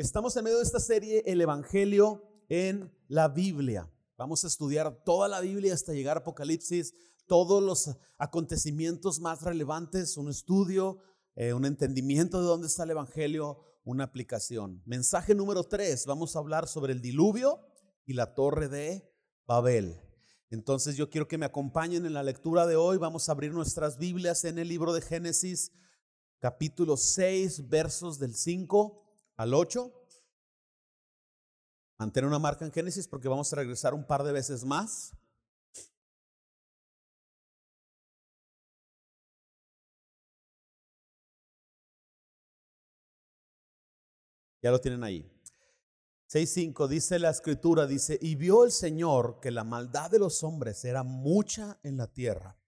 Estamos en medio de esta serie, el Evangelio en la Biblia. Vamos a estudiar toda la Biblia hasta llegar a Apocalipsis, todos los acontecimientos más relevantes, un estudio, eh, un entendimiento de dónde está el Evangelio, una aplicación. Mensaje número 3, vamos a hablar sobre el diluvio y la torre de Babel. Entonces yo quiero que me acompañen en la lectura de hoy. Vamos a abrir nuestras Biblias en el libro de Génesis, capítulo 6, versos del 5 al 8. Mantén una marca en Génesis porque vamos a regresar un par de veces más. Ya lo tienen ahí. 6.5 dice la escritura, dice, y vio el Señor que la maldad de los hombres era mucha en la tierra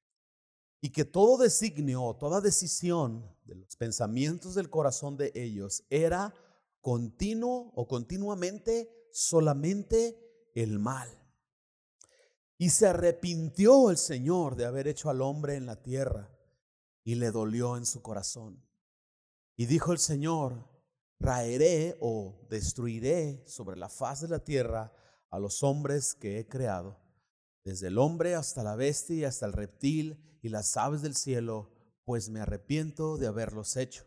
y que todo designio, toda decisión de los pensamientos del corazón de ellos era continuo o continuamente solamente el mal. Y se arrepintió el Señor de haber hecho al hombre en la tierra y le dolió en su corazón. Y dijo el Señor, raeré o destruiré sobre la faz de la tierra a los hombres que he creado, desde el hombre hasta la bestia y hasta el reptil y las aves del cielo, pues me arrepiento de haberlos hecho.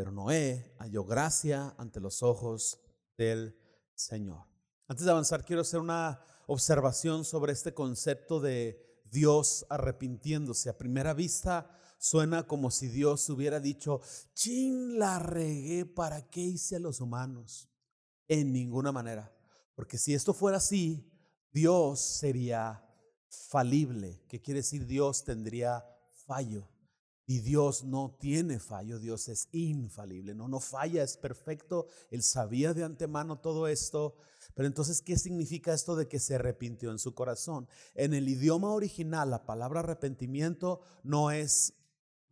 Pero Noé halló gracia ante los ojos del Señor. Antes de avanzar, quiero hacer una observación sobre este concepto de Dios arrepintiéndose. A primera vista suena como si Dios hubiera dicho, chin, la regué, ¿para qué hice a los humanos? En ninguna manera. Porque si esto fuera así, Dios sería falible. ¿Qué quiere decir Dios tendría fallo? Y Dios no tiene fallo, Dios es infalible, no, no falla, es perfecto. Él sabía de antemano todo esto. Pero entonces, ¿qué significa esto de que se arrepintió en su corazón? En el idioma original, la palabra arrepentimiento no es,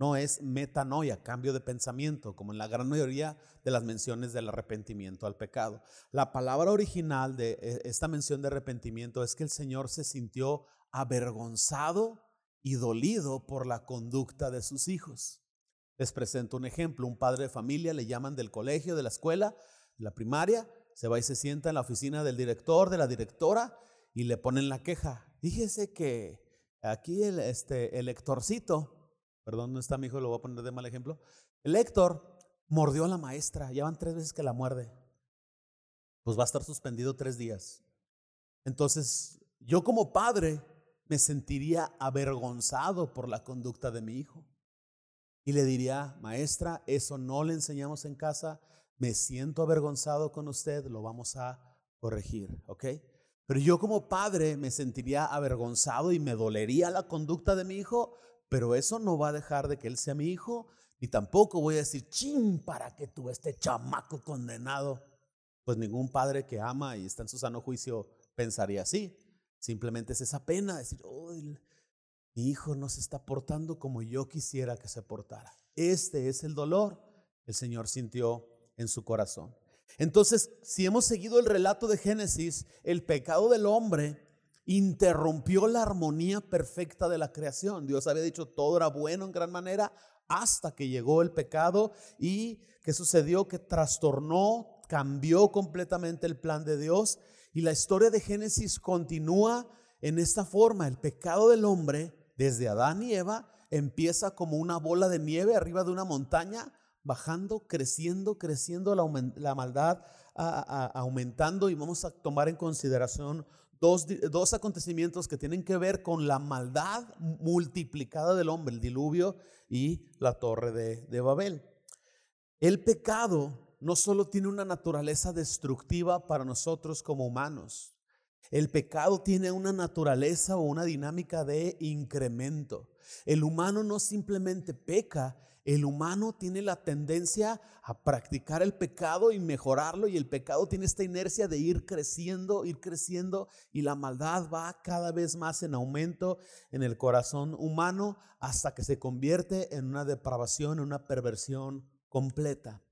no es metanoia, cambio de pensamiento, como en la gran mayoría de las menciones del arrepentimiento al pecado. La palabra original de eh, esta mención de arrepentimiento es que el Señor se sintió avergonzado y dolido por la conducta de sus hijos. Les presento un ejemplo. Un padre de familia le llaman del colegio, de la escuela, de la primaria, se va y se sienta en la oficina del director, de la directora, y le ponen la queja. Fíjese que aquí el, este, el Héctorcito, perdón, no está mi hijo, lo voy a poner de mal ejemplo. El Héctor mordió a la maestra, ya van tres veces que la muerde. Pues va a estar suspendido tres días. Entonces, yo como padre me sentiría avergonzado por la conducta de mi hijo. Y le diría, maestra, eso no le enseñamos en casa, me siento avergonzado con usted, lo vamos a corregir, ¿ok? Pero yo como padre me sentiría avergonzado y me dolería la conducta de mi hijo, pero eso no va a dejar de que él sea mi hijo, ni tampoco voy a decir, chin, para que tú este chamaco condenado. Pues ningún padre que ama y está en su sano juicio pensaría así. Simplemente es esa pena, decir, oh, mi hijo no se está portando como yo quisiera que se portara. Este es el dolor que el Señor sintió en su corazón. Entonces, si hemos seguido el relato de Génesis, el pecado del hombre interrumpió la armonía perfecta de la creación. Dios había dicho todo era bueno en gran manera hasta que llegó el pecado y ¿qué sucedió? Que trastornó, cambió completamente el plan de Dios y la historia de Génesis continúa en esta forma. El pecado del hombre, desde Adán y Eva, empieza como una bola de nieve arriba de una montaña, bajando, creciendo, creciendo la, maldad, aumentando. Y vamos a tomar en consideración dos, acontecimientos que tienen que ver con la maldad multiplicada del hombre, el diluvio y la torre de, de Babel. El pecado no solo tiene una naturaleza destructiva para nosotros como humanos, el pecado tiene una naturaleza o una dinámica de incremento. El humano no simplemente peca, el humano tiene la tendencia a practicar el pecado y mejorarlo y el pecado tiene esta inercia de ir creciendo, ir creciendo y la maldad va cada vez más en aumento en el corazón humano hasta que se convierte en una depravación, en una perversión completa.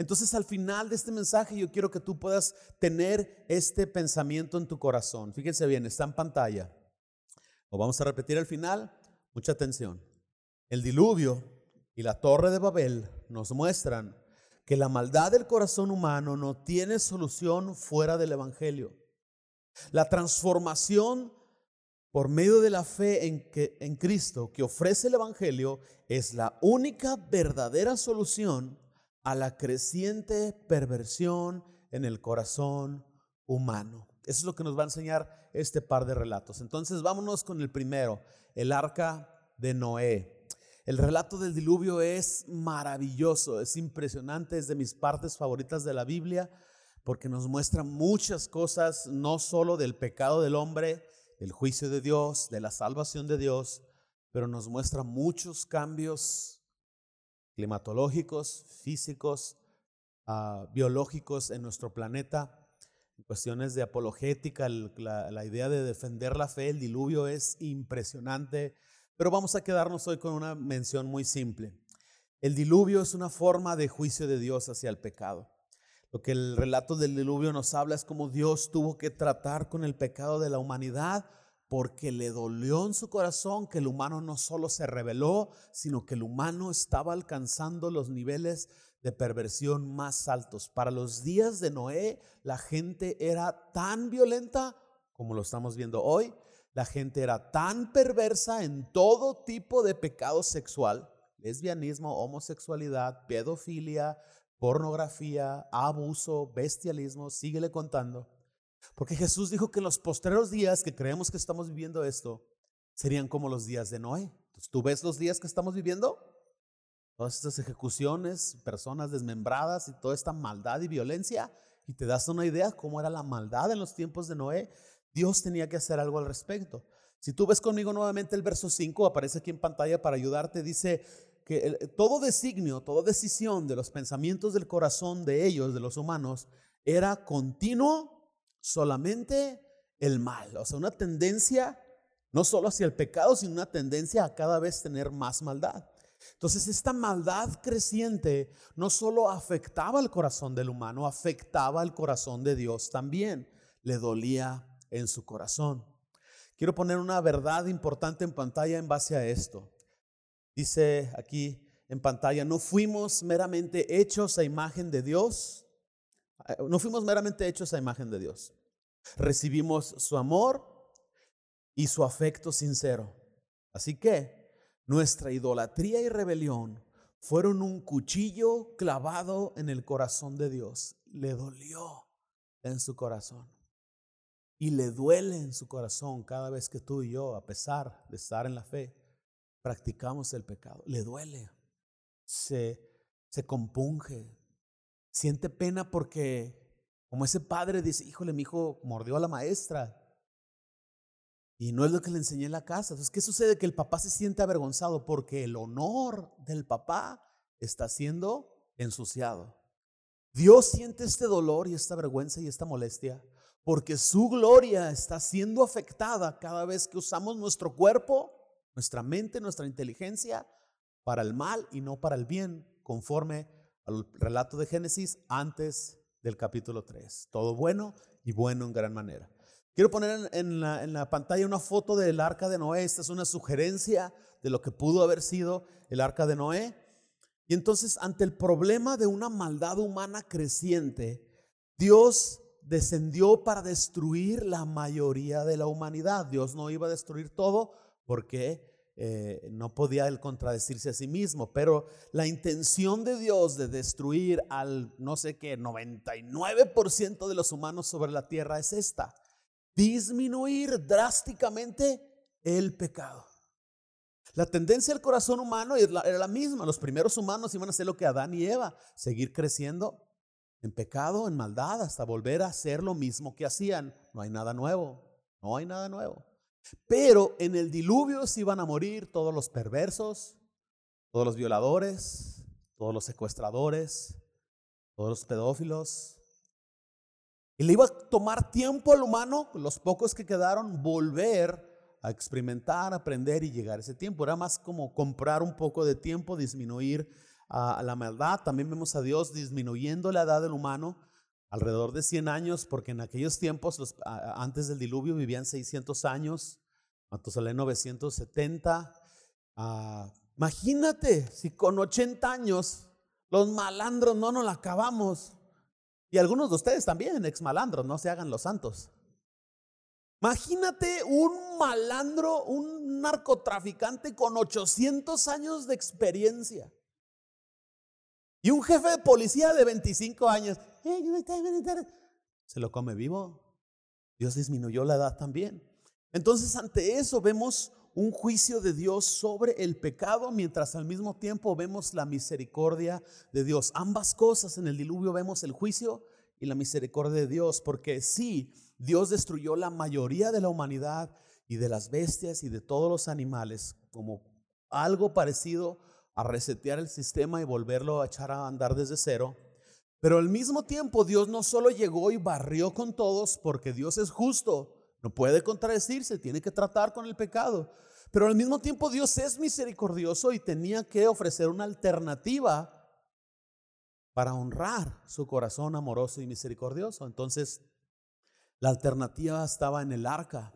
Entonces al final de este mensaje yo quiero que tú puedas tener este pensamiento en tu corazón. Fíjense bien, está en pantalla. Lo vamos a repetir al final. Mucha atención. El diluvio y la torre de Babel nos muestran que la maldad del corazón humano no tiene solución fuera del Evangelio. La transformación por medio de la fe en, que, en Cristo que ofrece el Evangelio es la única verdadera solución a la creciente perversión en el corazón humano. Eso es lo que nos va a enseñar este par de relatos. Entonces vámonos con el primero, el arca de Noé. El relato del diluvio es maravilloso, es impresionante, es de mis partes favoritas de la Biblia porque nos muestra muchas cosas, no solo del pecado del hombre, del juicio de Dios, de la salvación de Dios, pero nos muestra muchos cambios climatológicos, físicos, ah, biológicos en nuestro planeta. Cuestiones de apologética, la idea de defender la fe, el diluvio es impresionante, pero vamos a quedarnos hoy con una mención muy simple. El diluvio es una forma de juicio de Dios hacia el pecado. Lo que el relato del diluvio nos habla es cómo Dios tuvo que tratar con el pecado de la humanidad porque le dolió en su corazón que el humano no solo se rebeló, sino que el humano estaba alcanzando los niveles de perversión más altos. Para los días de Noé, la gente era tan violenta como lo estamos viendo hoy. La gente era tan perversa en todo tipo de pecado sexual, lesbianismo, homosexualidad, pedofilia, pornografía, abuso, bestialismo, síguele contando. Porque Jesús dijo que los postreros días que creemos que estamos viviendo esto, serían como los días de Noé. Entonces, ¿tú ves los días que estamos viviendo? Todas estas ejecuciones, personas desmembradas y toda esta maldad y violencia, y te das una idea cómo era la maldad en los tiempos de Noé. Dios tenía que hacer algo al respecto. Si tú ves conmigo nuevamente el verso 5, aparece aquí en pantalla para ayudarte, dice, que todo designio, toda decisión de los pensamientos del corazón de ellos, de los humanos, era continuo solamente el mal. O sea, una tendencia no solo hacia el pecado, sino una tendencia a cada vez tener más maldad. Entonces, esta maldad creciente no solo afectaba el corazón del humano, afectaba el corazón de Dios también. Le dolía en su corazón. Quiero poner una verdad importante en pantalla en base a esto. Dice aquí en pantalla, no fuimos meramente hechos a imagen de Dios, no fuimos meramente hechos a imagen de Dios. Recibimos su amor y su afecto sincero. Así que nuestra idolatría y rebelión fueron un cuchillo clavado en el corazón de Dios. Le dolió en su corazón. Y le duele en su corazón cada vez que tú y yo, a pesar de estar en la fe, practicamos el pecado. Le duele, se, se compunge, siente pena porque, como ese padre dice, híjole, mi hijo mordió a la maestra. Y no es lo que le enseñé en la casa. Entonces, ¿qué sucede? Que el papá se siente avergonzado porque el honor del papá está siendo ensuciado. Dios siente este dolor y esta vergüenza y esta molestia porque su gloria está siendo afectada cada vez que usamos nuestro cuerpo nuestra mente, nuestra inteligencia para el mal y no para el bien, conforme al relato de Génesis antes del capítulo 3. Todo bueno y bueno en gran manera. Quiero poner en la, en la, pantalla una foto del arca de Noé. Esta es una sugerencia de lo que pudo haber sido el arca de Noé. Y entonces, ante el problema de una maldad humana creciente, Dios descendió para destruir la mayoría de la humanidad. Dios no iba a destruir todo, porque eh, no podía él contradecirse a sí mismo, pero la intención de Dios de destruir al no sé qué 99% de los humanos sobre la tierra es esta, disminuir drásticamente el pecado. La tendencia del corazón humano era la misma, los primeros humanos iban a hacer lo que Adán y Eva, seguir creciendo en pecado, en maldad, hasta volver a hacer lo mismo que hacían. No hay nada nuevo, no hay nada nuevo. Pero en el diluvio se iban a morir todos los perversos, todos los violadores, todos los secuestradores, todos los pedófilos. Y le iba a tomar tiempo al humano, los pocos que quedaron, volver a experimentar, aprender y llegar a ese tiempo. Era más como comprar un poco de tiempo, disminuir a la maldad. También vemos a Dios disminuyendo la edad del humano alrededor de 100 años, porque en aquellos tiempos, los, antes del diluvio, vivían 600 años, Matusalén 970. Ah, imagínate si con 80 años Los malandros no nos acabamos. Y algunos de ustedes también, ex malandros, no se hagan los santos. Imagínate un malandro, un narcotraficante con 800 años de experiencia. Y un jefe de policía de 25 años. Se lo come vivo. Dios disminuyó la edad también. Entonces ante eso vemos un juicio de Dios sobre el pecado, mientras al mismo tiempo vemos la misericordia de Dios. Ambas cosas en el diluvio vemos el juicio y la misericordia de Dios, porque sí, Dios destruyó la mayoría de la humanidad y de las bestias y de todos los animales como algo parecido a resetear el sistema y volverlo a echar a andar desde cero. Pero al mismo tiempo Dios no solo llegó y barrió con todos porque Dios es justo, no puede contradecirse, tiene que tratar con el pecado. Pero al mismo tiempo Dios es misericordioso y tenía que ofrecer una alternativa para honrar su corazón amoroso y misericordioso. Entonces, la alternativa estaba en el arca.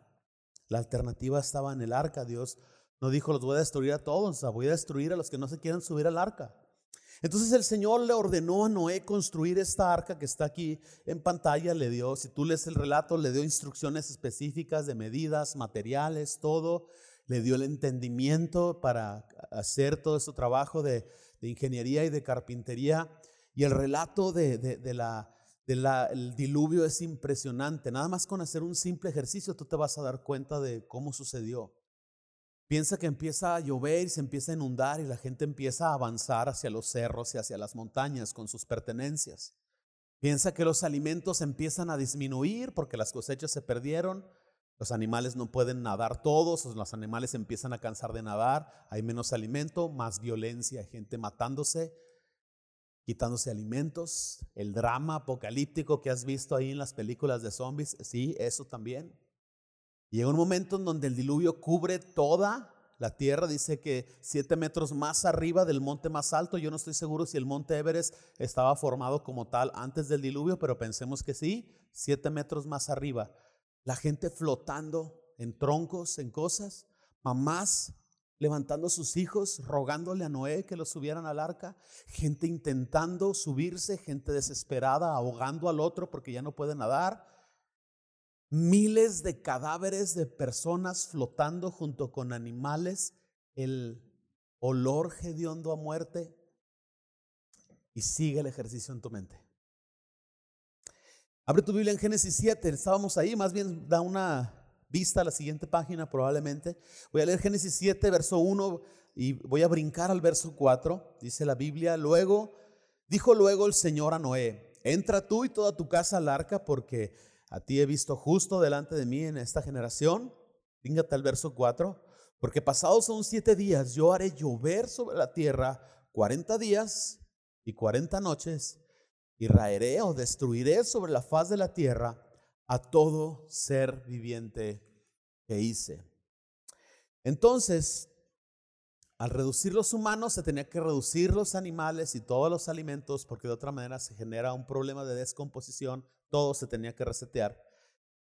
La alternativa estaba en el arca. Dios no dijo, los voy a destruir a todos, voy a destruir a los que no se quieran subir al arca. Entonces el Señor le ordenó a Noé construir esta arca que está aquí en pantalla, le dio, si tú lees el relato, le dio instrucciones específicas de medidas, materiales, todo, le dio el entendimiento para hacer todo este trabajo de, ingeniería y de carpintería. Y el relato de, de la, del diluvio es impresionante. Nada más con hacer un simple ejercicio tú te vas a dar cuenta de cómo sucedió. Piensa que empieza a llover y se empieza a inundar y la gente empieza a avanzar hacia los cerros y hacia las montañas con sus pertenencias. Piensa que los alimentos empiezan a disminuir porque las cosechas se perdieron. Los animales no pueden nadar todos, los animales empiezan a cansar de nadar, hay menos alimento, más violencia, gente matándose quitándose alimentos, el drama apocalíptico que has visto ahí en las películas de zombies, sí, eso también. Llega un momento en donde el diluvio cubre toda la tierra, dice que siete metros más arriba del monte más alto, yo no estoy seguro si el monte Everest estaba formado como tal antes del diluvio, pero pensemos que sí, siete metros más arriba. La gente flotando en troncos, en cosas, mamás levantando a sus hijos, rogándole a Noé que los subieran al arca, gente intentando subirse, gente desesperada, ahogando al otro porque ya no puede nadar, miles de cadáveres de personas flotando junto con animales, el olor hediondo a muerte, y sigue el ejercicio en tu mente. Abre tu Biblia en Génesis 7, estábamos ahí, más bien da una vista a la siguiente página probablemente. Voy a leer Génesis 7, verso 1 y voy a brincar al verso 4. Dice la Biblia, luego, dijo luego el Señor a Noé, entra tú y toda tu casa al arca porque a ti he visto justo delante de mí en esta generación. Fíjate al verso 4, porque pasados son siete días yo haré llover sobre la tierra 40 días y 40 noches y raeré o destruiré sobre la faz de la tierra a todo ser viviente que hice. Entonces, al reducir los humanos, se tenía que reducir los animales y todos los alimentos, porque de otra manera se genera un problema de descomposición, todo se tenía que resetear.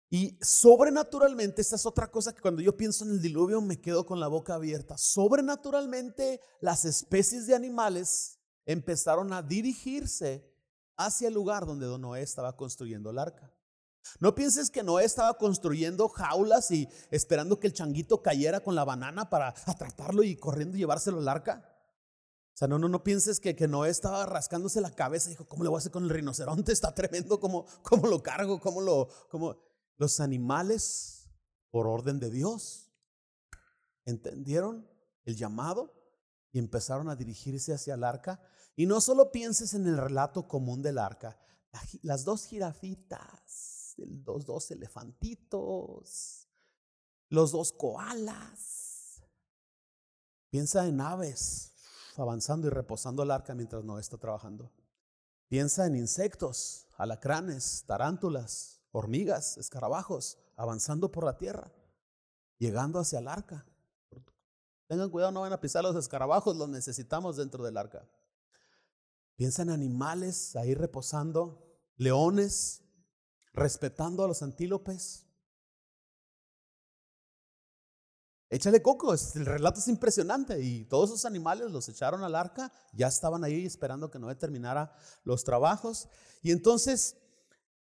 Y sobrenaturalmente, esta es otra cosa que cuando yo pienso en el diluvio me quedo con la boca abierta. Sobrenaturalmente, las especies de animales empezaron a dirigirse hacia el lugar donde Don Noé estaba construyendo el arca. No pienses que Noé estaba construyendo jaulas y esperando que el changuito cayera con la banana para atraparlo y corriendo llevárselo al arca. O sea, no, no, no pienses que, que Noé estaba rascándose la cabeza y dijo, ¿cómo le voy a hacer con el rinoceronte? Está tremendo, ¿cómo, cómo lo cargo? ¿Cómo lo...? Cómo? Los animales, por orden de Dios, entendieron el llamado y empezaron a dirigirse hacia el arca. Y no solo pienses en el relato común del arca, las dos jirafitas los dos elefantitos, los dos koalas. Piensa en aves avanzando y reposando el arca mientras no está trabajando. Piensa en insectos, alacranes, tarántulas, hormigas, escarabajos, avanzando por la tierra, llegando hacia el arca. Tengan cuidado, no van a pisar los escarabajos, los necesitamos dentro del arca. Piensa en animales ahí reposando, leones, respetando a los antílopes. Échale coco, el relato es impresionante y todos esos animales los echaron al arca, ya estaban ahí esperando que Noé terminara los trabajos. Y entonces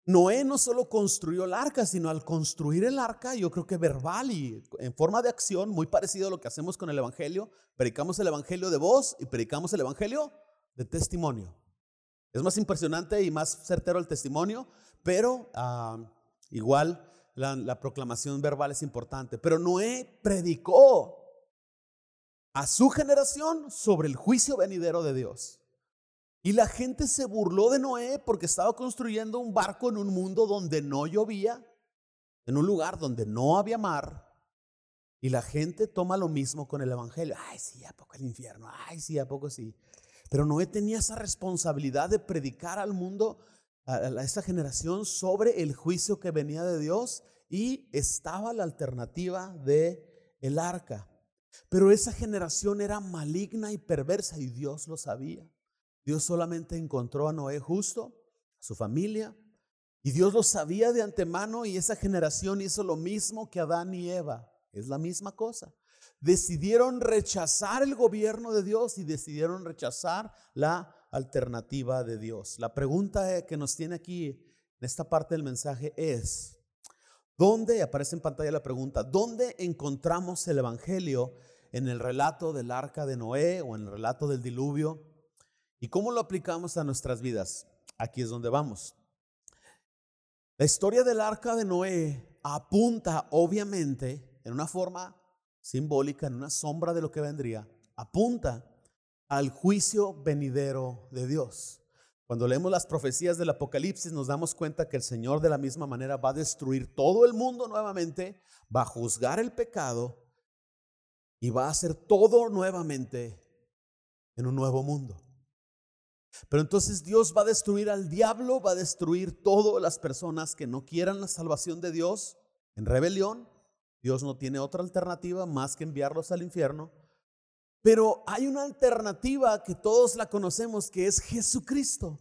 Noé no solo construyó el arca, sino al construir el arca, yo creo que verbal y en forma de acción, muy parecido a lo que hacemos con el Evangelio, predicamos el Evangelio de voz y predicamos el Evangelio de testimonio. Es más impresionante y más certero el testimonio, pero ah, igual la, proclamación verbal es importante. Pero Noé predicó a su generación sobre el juicio venidero de Dios. Y la gente se burló de Noé porque estaba construyendo un barco en un mundo donde no llovía, en un lugar donde no había mar. Y la gente toma lo mismo con el Evangelio. Ay, sí, ¿a poco el infierno? Ay, sí, ¿a poco sí? Pero Noé tenía esa responsabilidad de predicar al mundo a, generación sobre el juicio que venía de Dios y estaba la alternativa de el arca. Pero esa generación era maligna y perversa y Dios lo sabía. Dios solamente encontró a Noé justo, a su familia, y Dios lo sabía de antemano y esa generación hizo lo mismo que Adán y Eva. Es la misma cosa. Decidieron rechazar el gobierno de Dios y decidieron rechazar la alternativa de Dios. La pregunta eh, que nos tiene aquí en esta parte del mensaje es, ¿dónde, aparece en pantalla la pregunta, ¿dónde encontramos el Evangelio en el relato del arca de Noé o en el relato del diluvio? ¿Y cómo lo aplicamos a nuestras vidas? Aquí es donde vamos. La historia del arca de Noé apunta, obviamente, en una forma simbólica, en una sombra de lo que vendría, apunta al juicio venidero de Dios. Cuando leemos las profecías del Apocalipsis nos damos cuenta que el Señor de la misma manera va a destruir todo el mundo nuevamente, va a juzgar el pecado y va a hacer todo nuevamente en un nuevo mundo. Pero entonces Dios va a destruir al diablo, va a destruir todas las personas que no quieran la salvación de Dios en rebelión. Dios no tiene otra alternativa más que enviarlos al infierno. Pero hay una alternativa que todos la conocemos, que es Jesucristo.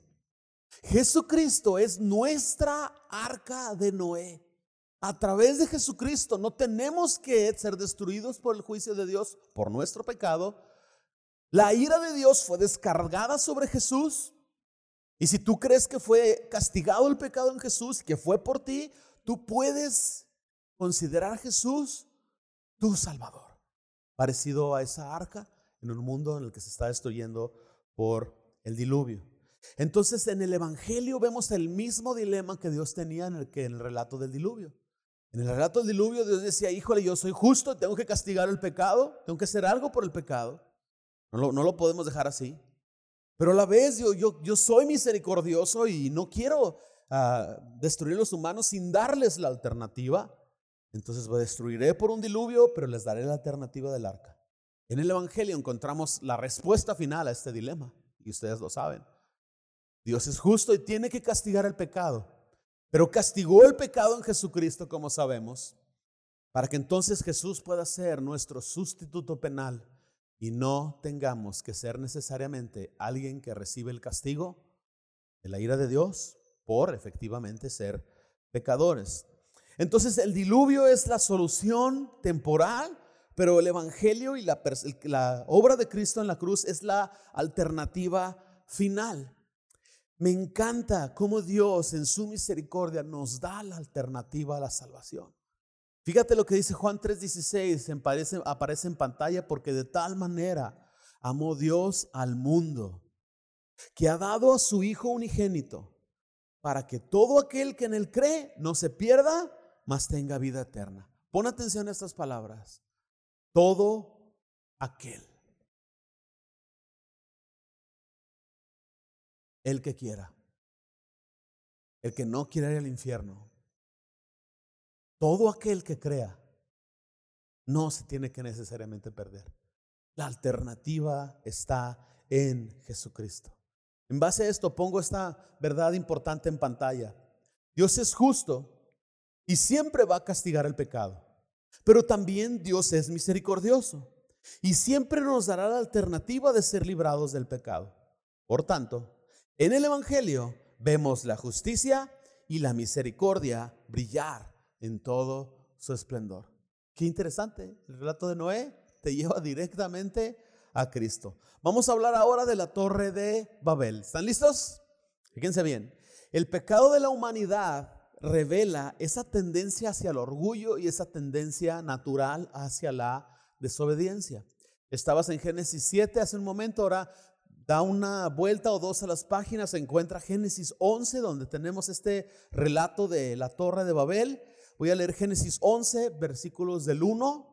Jesucristo es nuestra arca de Noé. A través de Jesucristo no tenemos que ser destruidos por el juicio de Dios por nuestro pecado. La ira de Dios fue descargada sobre Jesús. Y si tú crees que fue castigado el pecado en Jesús, que fue por ti, tú puedes considerar a Jesús tu Salvador parecido a esa arca en un mundo en el que se está destruyendo por el diluvio. Entonces en el Evangelio vemos el mismo dilema que Dios tenía en el, que en el relato del diluvio. En el relato del diluvio Dios decía, híjole, yo soy justo, tengo que castigar el pecado, tengo que hacer algo por el pecado. No lo, lo podemos dejar así. Pero a la vez yo, soy misericordioso y no quiero ah, destruir a los humanos sin darles la alternativa. Entonces destruiré por un diluvio, pero les daré la alternativa del arca. En el Evangelio encontramos la respuesta final a este dilema, y ustedes lo saben. Dios es justo y tiene que castigar el pecado, pero castigó el pecado en Jesucristo, como sabemos, para que entonces Jesús pueda ser nuestro sustituto penal y no tengamos que ser necesariamente alguien que recibe el castigo de la ira de Dios por efectivamente ser pecadores. Entonces el diluvio es la solución temporal, pero el Evangelio y la, obra de Cristo en la cruz es la alternativa final. Me encanta cómo Dios en su misericordia nos da la alternativa a la salvación. Fíjate lo que dice Juan 3:16, aparece, aparece en pantalla, porque de tal manera amó Dios al mundo, que ha dado a su Hijo unigénito, para que todo aquel que en él cree no se pierda, mas tenga vida eterna. Pon atención a estas palabras. Todo aquel. El que quiera. El que no quiera ir al infierno. Todo aquel que crea no se tiene que necesariamente perder. La alternativa está en Jesucristo. En base a esto pongo esta verdad importante en pantalla. Dios es justo y siempre va a castigar el pecado. Pero también Dios es misericordioso y siempre nos dará la alternativa de ser librados del pecado. Por tanto, en el Evangelio vemos la justicia y la misericordia brillar en todo su esplendor. Qué interesante. El relato de Noé te lleva directamente a Cristo. Vamos a hablar ahora de la torre de Babel. ¿Están listos? Fíjense bien. El pecado de la humanidad revela esa tendencia hacia el orgullo y esa tendencia natural hacia la desobediencia. Estabas en Génesis 7 hace un momento, ahora da una vuelta o dos a las páginas, encuentra Génesis 11, donde tenemos este relato de la torre de Babel. Voy a leer Génesis 11, versículos del 1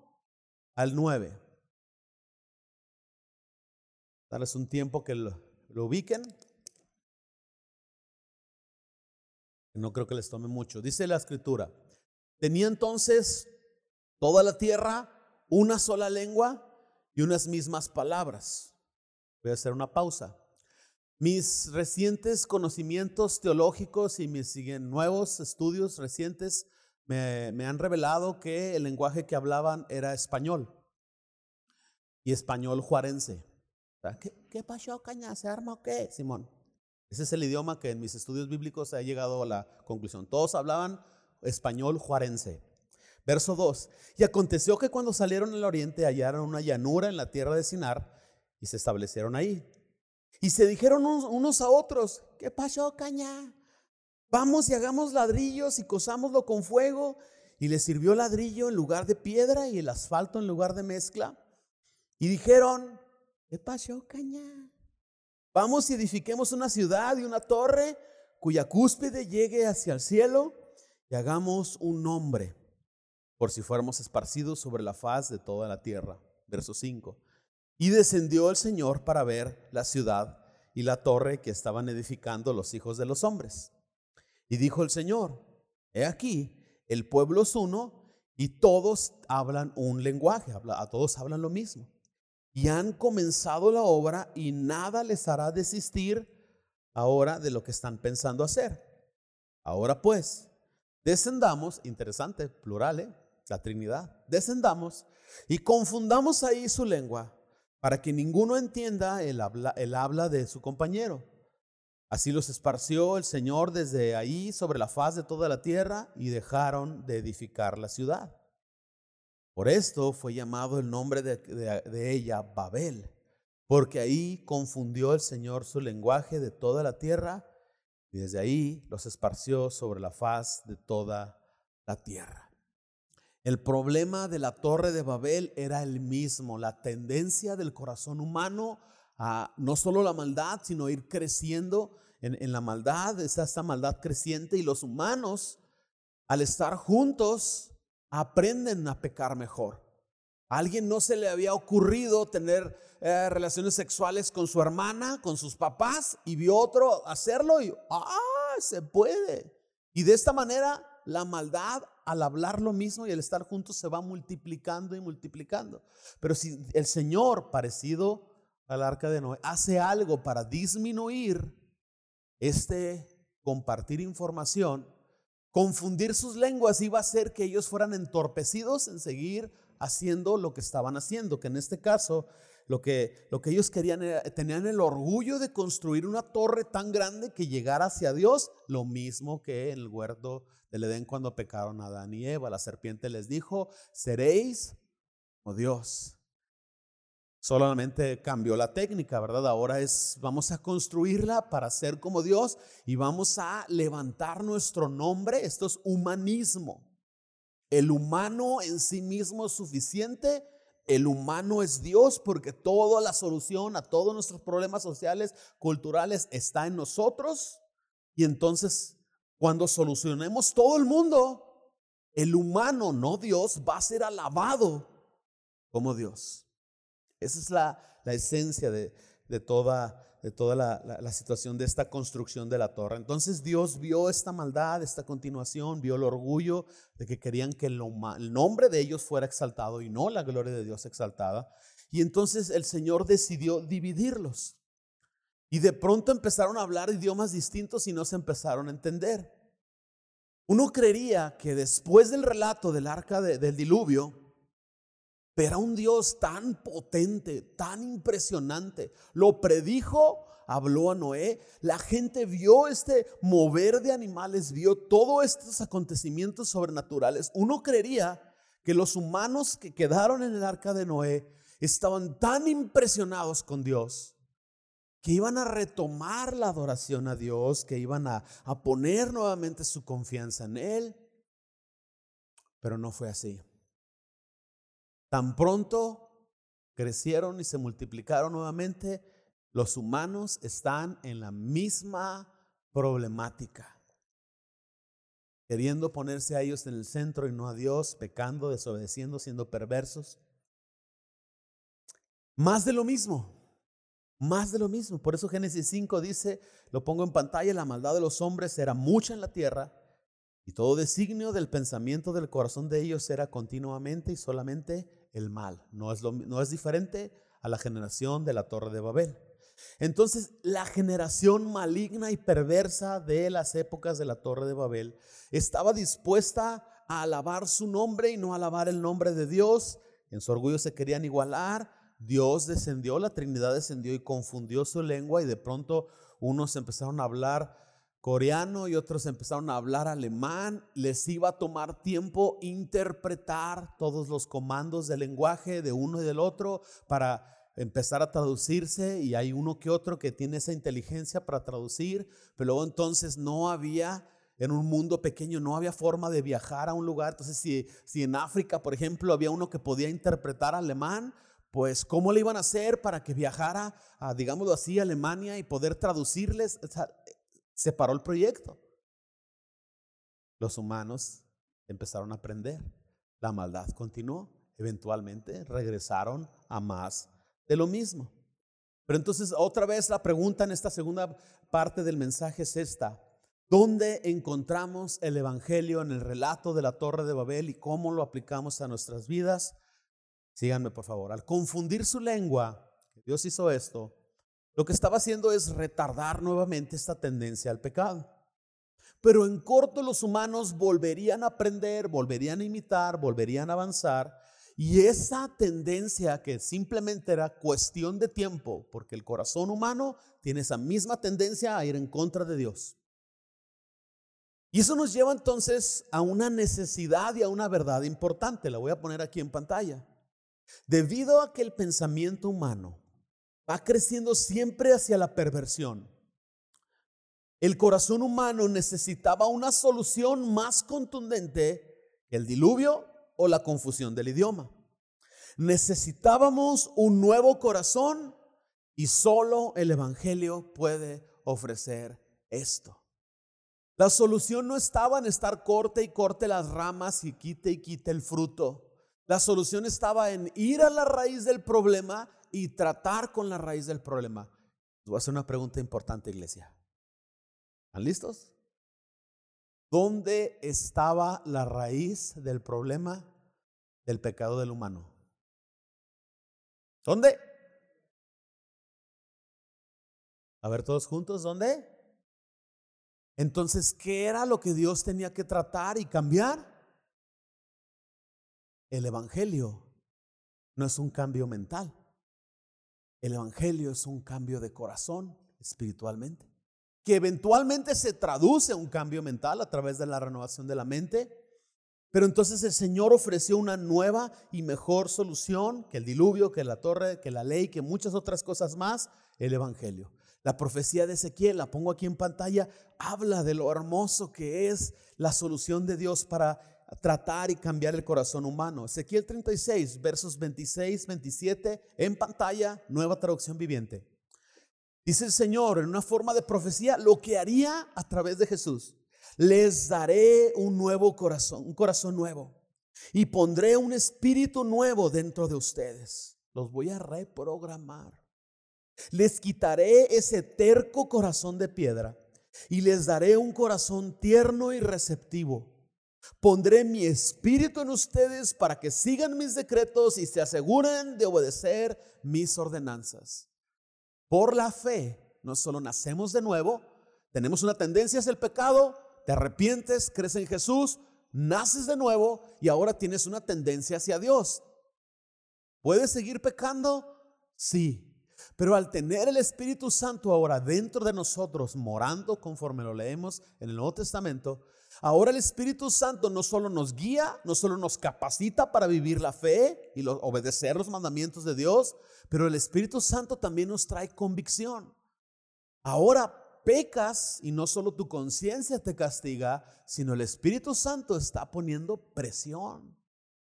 al 9. Darles un tiempo que lo, lo ubiquen. No creo que les tome mucho. Dice la escritura, tenía entonces toda la tierra una sola lengua y unas mismas palabras. Voy a hacer una pausa. Mis recientes conocimientos teológicos y mis nuevos estudios recientes me, han revelado que el lenguaje que hablaban era español y español juarense. ¿Qué, qué pasó, caña? ¿Se arma o qué, Simón? Ese es el idioma que en mis estudios bíblicos he llegado a la conclusión. Todos hablaban español juarense. Verso 2. Y aconteció que cuando salieron al oriente hallaron una llanura en la tierra de Sinar y se establecieron ahí. Y se dijeron unos a otros, ¿qué pasó, caña? Vamos y hagamos ladrillos y cosámoslo con fuego. Y les sirvió ladrillo en lugar de piedra y el asfalto en lugar de mezcla. Y dijeron, ¿qué pasó, caña? Vamos y edifiquemos una ciudad y una torre cuya cúspide llegue hacia el cielo y hagamos un nombre por si fuéramos esparcidos sobre la faz de toda la tierra. Verso 5. Y descendió el Señor para ver la ciudad y la torre que estaban edificando los hijos de los hombres. Y dijo el Señor, he aquí, el pueblo es uno y todos hablan un lenguaje, a todos hablan lo mismo y han comenzado la obra y nada les hará desistir ahora de lo que están pensando hacer. Ahora pues, descendamos, interesante, plural, ¿eh? la Trinidad, descendamos y confundamos ahí su lengua para que ninguno entienda el habla, el habla de su compañero. Así los esparció el Señor desde ahí sobre la faz de toda la tierra y dejaron de edificar la ciudad. Por esto fue llamado el nombre de, ella Babel, porque ahí confundió el Señor su lenguaje de toda la tierra y desde ahí los esparció sobre la faz de toda la tierra. El problema de la torre de Babel era el mismo, la tendencia del corazón humano a no solo la maldad, sino ir creciendo en, en la maldad, es esta maldad creciente y los humanos, al estar juntos, aprenden a pecar mejor. Alguien no se le había ocurrido tener eh, relaciones sexuales con su hermana, con sus papás, y vio otro hacerlo y, ah, se puede. Y de esta manera la maldad al hablar lo mismo y al estar juntos se va multiplicando y multiplicando. Pero si el Señor, parecido al arca de Noé, hace algo para disminuir este compartir información, Confundir sus lenguas iba a hacer que ellos fueran entorpecidos en seguir haciendo lo que estaban haciendo, que en este caso lo que, lo que ellos querían era, tenían el orgullo de construir una torre tan grande que llegara hacia Dios, lo mismo que en el huerto del Edén cuando pecaron Adán y Eva. La serpiente les dijo, seréis como Dios. Solamente cambió la técnica, ¿verdad? Ahora es, vamos a construirla para ser como Dios y vamos a levantar nuestro nombre. Esto es humanismo. El humano en sí mismo es suficiente. El humano es Dios porque toda la solución a todos nuestros problemas sociales, culturales, está en nosotros. Y entonces, cuando solucionemos todo el mundo, el humano, no Dios, va a ser alabado como Dios. Esa es la, esencia de, toda, de toda la, situación de esta construcción de la torre. Entonces Dios vio esta maldad, esta continuación, vio el orgullo de que querían que el, el nombre de ellos fuera exaltado y no la gloria de Dios exaltada. Y entonces el Señor decidió dividirlos. Y de pronto empezaron a hablar idiomas distintos y no se empezaron a entender. Uno creería que después del relato del arca del diluvio, pero un Dios tan potente, tan impresionante. Lo predijo, habló a Noé. La gente vio este mover de animales, vio todos estos acontecimientos sobrenaturales. Uno creería que los humanos que quedaron en el arca de Noé estaban tan impresionados con Dios que iban a retomar la adoración a Dios, que iban a, a poner nuevamente su confianza en Él. Pero no fue así. Tan pronto crecieron y se multiplicaron nuevamente, los humanos están en la misma problemática. Queriendo ponerse a ellos en el centro y no a Dios, pecando, desobedeciendo, siendo perversos. Más de lo mismo, más de lo mismo. Por eso Génesis 5 dice, lo pongo en pantalla, la maldad de los hombres era mucha en la tierra y todo designio del pensamiento del corazón de ellos era continuamente y solamente el mal. No es, no es diferente a la generación de la Torre de Babel. Entonces, la generación maligna y perversa de las épocas de la Torre de Babel estaba dispuesta a alabar su nombre y no alabar el nombre de Dios. En su orgullo se querían igualar. Dios descendió, la Trinidad descendió y confundió su lengua y de pronto unos empezaron a hablar coreano y otros empezaron a hablar alemán. Les iba a tomar tiempo interpretar todos los comandos del lenguaje de uno y del otro para empezar a traducirse y hay uno que otro que tiene esa inteligencia para traducir, pero luego entonces no había en un mundo pequeño no había forma de viajar a un lugar. Entonces, si, si en África, por ejemplo, había uno que podía interpretar alemán, pues ¿cómo le iban a hacer para que viajara a, digámoslo así, a Alemania y poder traducirles? Se paró el proyecto. Los humanos empezaron a aprender. La maldad continuó. Eventualmente regresaron a más de lo mismo. Pero entonces otra vez la pregunta en esta segunda parte del mensaje es esta. ¿Dónde encontramos el Evangelio en el relato de la Torre de Babel y cómo lo aplicamos a nuestras vidas? Síganme por favor. Al confundir su lengua, Dios hizo esto, lo que estaba haciendo es retardar nuevamente esta tendencia al pecado. Pero en corto los humanos volverían a aprender, volverían a imitar, volverían a avanzar y esa tendencia que simplemente era cuestión de tiempo, porque el corazón humano tiene esa misma tendencia a ir en contra de Dios. Y eso nos lleva entonces a una necesidad y a una verdad importante. La voy a poner aquí en pantalla. Debido a que el pensamiento humano va creciendo siempre hacia la perversión, el corazón humano necesitaba una solución más contundente que el diluvio o la confusión del idioma. Necesitábamos un nuevo corazón y solo el Evangelio puede ofrecer esto. La solución no estaba en estar corte y corte las ramas y quite y quite el fruto. La solución estaba en ir a la raíz del problema y tratar con la raíz del problema. voy a hacer una pregunta importante, iglesia. ¿Están listos? ¿Dónde estaba la raíz del problema del pecado del humano? ¿Dónde? A ver todos juntos, ¿dónde? Entonces, ¿qué era lo que Dios tenía que tratar y cambiar? El Evangelio no es un cambio mental. El Evangelio es un cambio de corazón espiritualmente que eventualmente se traduce a un cambio mental a través de la renovación de la mente. Pero entonces el Señor ofreció una nueva y mejor solución que el diluvio, que la torre, que la ley, que muchas otras cosas más, el Evangelio. La profecía de Ezequiel, la pongo aquí en pantalla, habla de lo hermoso que es la solución de Dios para tratar y cambiar el corazón humano. Ezequiel 36, versos 26, 27, en pantalla, nueva traducción viviente. Dice el Señor en una forma de profecía lo que haría a través de Jesús. Les daré un nuevo corazón, un corazón nuevo. Y pondré un espíritu nuevo dentro de ustedes. Los voy a reprogramar. Les quitaré ese terco corazón de piedra y les daré un corazón tierno y receptivo. Pondré mi espíritu en ustedes para que sigan mis decretos y se aseguren de obedecer mis ordenanzas. Por la fe, no solo nacemos de nuevo, tenemos una tendencia hacia el pecado, te arrepientes, crees en Jesús, naces de nuevo y ahora tienes una tendencia hacia Dios. ¿Puedes seguir pecando? Sí. Pero al tener el Espíritu Santo ahora dentro de nosotros, morando conforme lo leemos en el Nuevo Testamento, ahora el Espíritu Santo no solo nos guía, no solo nos capacita para vivir la fe y obedecer los mandamientos de Dios, pero el Espíritu Santo también nos trae convicción. Ahora pecas y no solo tu conciencia te castiga, sino el Espíritu Santo está poniendo presión,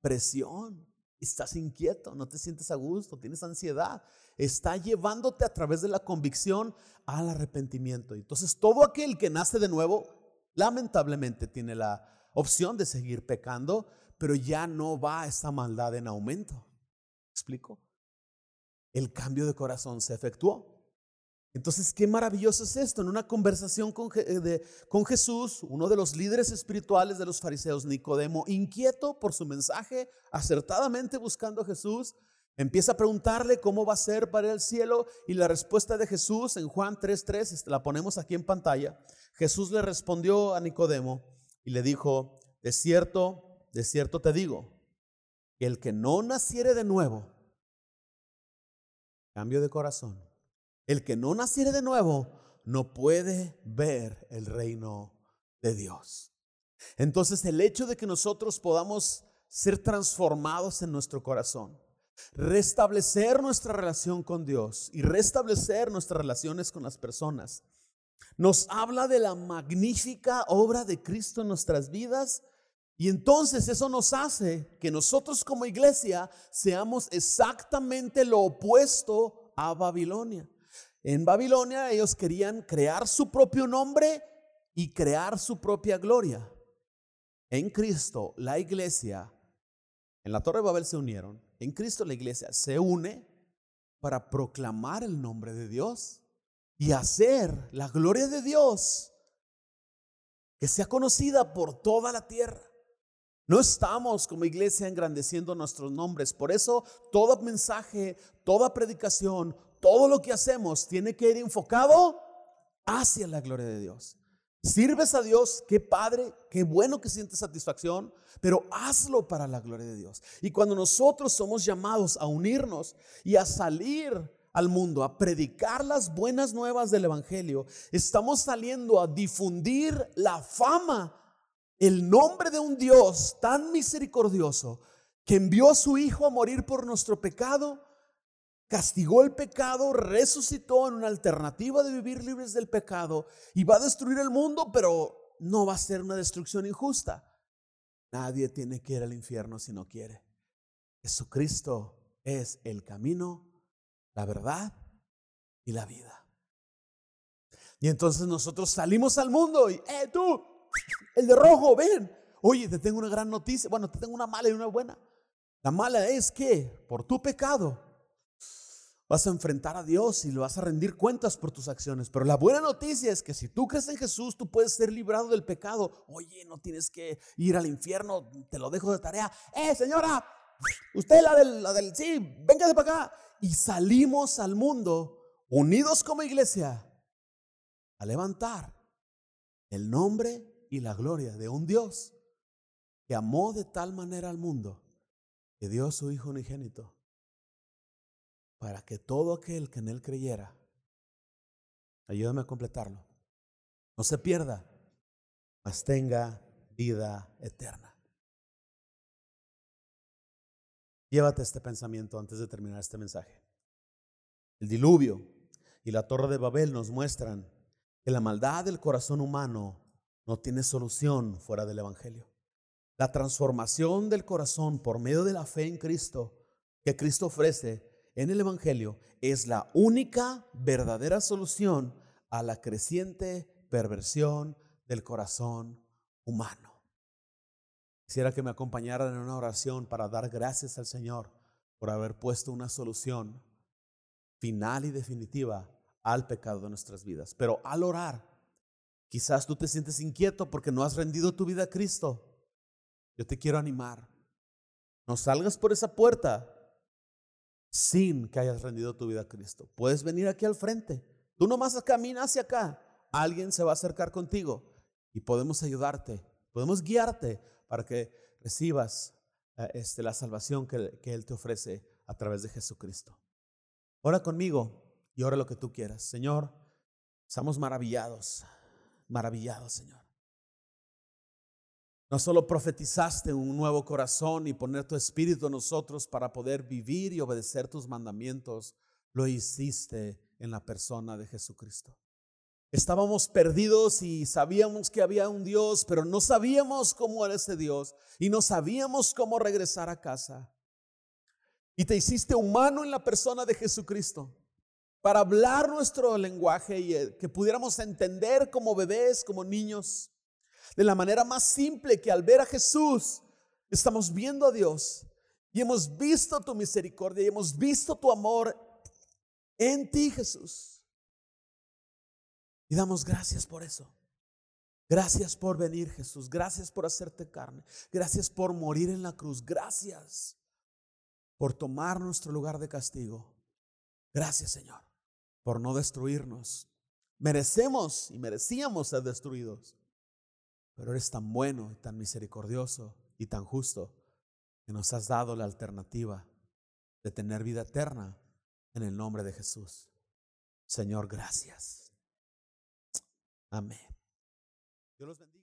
presión. Estás inquieto, no te sientes a gusto, tienes ansiedad. Está llevándote a través de la convicción al arrepentimiento. Entonces todo aquel que nace de nuevo, lamentablemente tiene la opción de seguir pecando, pero ya no va esta maldad en aumento. ¿Explico? El cambio de corazón se efectuó. Entonces, qué maravilloso es esto. En una conversación con, eh, con, Jesús, uno de los líderes espirituales de los fariseos, Nicodemo, inquieto por su mensaje, acertadamente buscando a Jesús, empieza a preguntarle cómo va a ser para el cielo y la respuesta de Jesús en Juan 3.3, este, la ponemos aquí en pantalla. Jesús le respondió a Nicodemo y le dijo, de cierto, de cierto te digo, que el que no naciere de nuevo, cambio de corazón, el que no naciere de nuevo no puede ver el reino de Dios. Entonces el hecho de que nosotros podamos ser transformados en nuestro corazón, restablecer nuestra relación con Dios y restablecer nuestras relaciones con las personas, nos habla de la magnífica obra de Cristo en nuestras vidas y entonces eso nos hace que nosotros como iglesia seamos exactamente lo opuesto a Babilonia. En Babilonia ellos querían crear su propio nombre y crear su propia gloria. En Cristo, la iglesia, en la Torre de Babel se unieron. En Cristo la iglesia se une para proclamar el nombre de Dios y hacer la gloria de Dios que sea conocida por toda la tierra. No estamos como iglesia engrandeciendo nuestros nombres. Por eso todo mensaje, toda predicación, todo lo que hacemos tiene que ir enfocado hacia la gloria de Dios. Sirves a Dios, qué padre, qué bueno que sientes satisfacción, pero hazlo para la gloria de Dios. Y cuando nosotros somos llamados a unirnos y a salir al mundo, a predicar las buenas nuevas del Evangelio, estamos saliendo a difundir la fama, el nombre de un Dios tan misericordioso que envió a su Hijo a morir por nuestro pecado castigó el pecado, resucitó en una alternativa de vivir libres del pecado y va a destruir el mundo, pero no va a ser una destrucción injusta. Nadie tiene que ir al infierno si no quiere. Jesucristo es el camino, la verdad y la vida. Y entonces nosotros salimos al mundo y, eh, tú, el de rojo, ven. Oye, te tengo una gran noticia. Bueno, te tengo una mala y una buena. La mala es que por tu pecado vas a enfrentar a Dios y le vas a rendir cuentas por tus acciones. Pero la buena noticia es que si tú crees en Jesús, tú puedes ser librado del pecado. Oye, no tienes que ir al infierno, te lo dejo de tarea. Eh, señora, usted la del, la del, sí, véngase para acá. Y salimos al mundo unidos como iglesia a levantar el nombre y la gloria de un Dios que amó de tal manera al mundo que dio a su Hijo unigénito para que todo aquel que en Él creyera, ayúdame a completarlo, no se pierda, mas tenga vida eterna. Llévate este pensamiento antes de terminar este mensaje. El diluvio y la torre de Babel nos muestran que la maldad del corazón humano no tiene solución fuera del Evangelio. La transformación del corazón por medio de la fe en Cristo que Cristo ofrece en el Evangelio es la única verdadera solución a la creciente perversión del corazón humano. Quisiera que me acompañaran en una oración para dar gracias al Señor por haber puesto una solución final y definitiva al pecado de nuestras vidas. Pero al orar, quizás tú te sientes inquieto porque no has rendido tu vida a Cristo. Yo te quiero animar. No salgas por esa puerta sin que hayas rendido tu vida a Cristo. Puedes venir aquí al frente. Tú nomás camina hacia acá. Alguien se va a acercar contigo y podemos ayudarte, podemos guiarte para que recibas eh, este, la salvación que, que Él te ofrece a través de Jesucristo. Ora conmigo y ora lo que tú quieras. Señor, estamos maravillados, maravillados, Señor. No solo profetizaste un nuevo corazón y poner tu espíritu en nosotros para poder vivir y obedecer tus mandamientos, lo hiciste en la persona de Jesucristo. Estábamos perdidos y sabíamos que había un Dios, pero no sabíamos cómo era ese Dios y no sabíamos cómo regresar a casa. Y te hiciste humano en la persona de Jesucristo para hablar nuestro lenguaje y eh, que pudiéramos entender como bebés, como niños de la manera más simple que al ver a Jesús estamos viendo a Dios y hemos visto tu misericordia y hemos visto tu amor en ti, Jesús. Y damos gracias por eso. Gracias por venir, Jesús. Gracias por hacerte carne. Gracias por morir en la cruz. Gracias por tomar nuestro lugar de castigo. Gracias, Señor, por no destruirnos. Merecemos y merecíamos ser destruidos. Pero eres tan bueno y tan misericordioso y tan justo que nos has dado la alternativa de tener vida eterna en el nombre de Jesús. Señor, gracias. Amén. Dios los bendiga.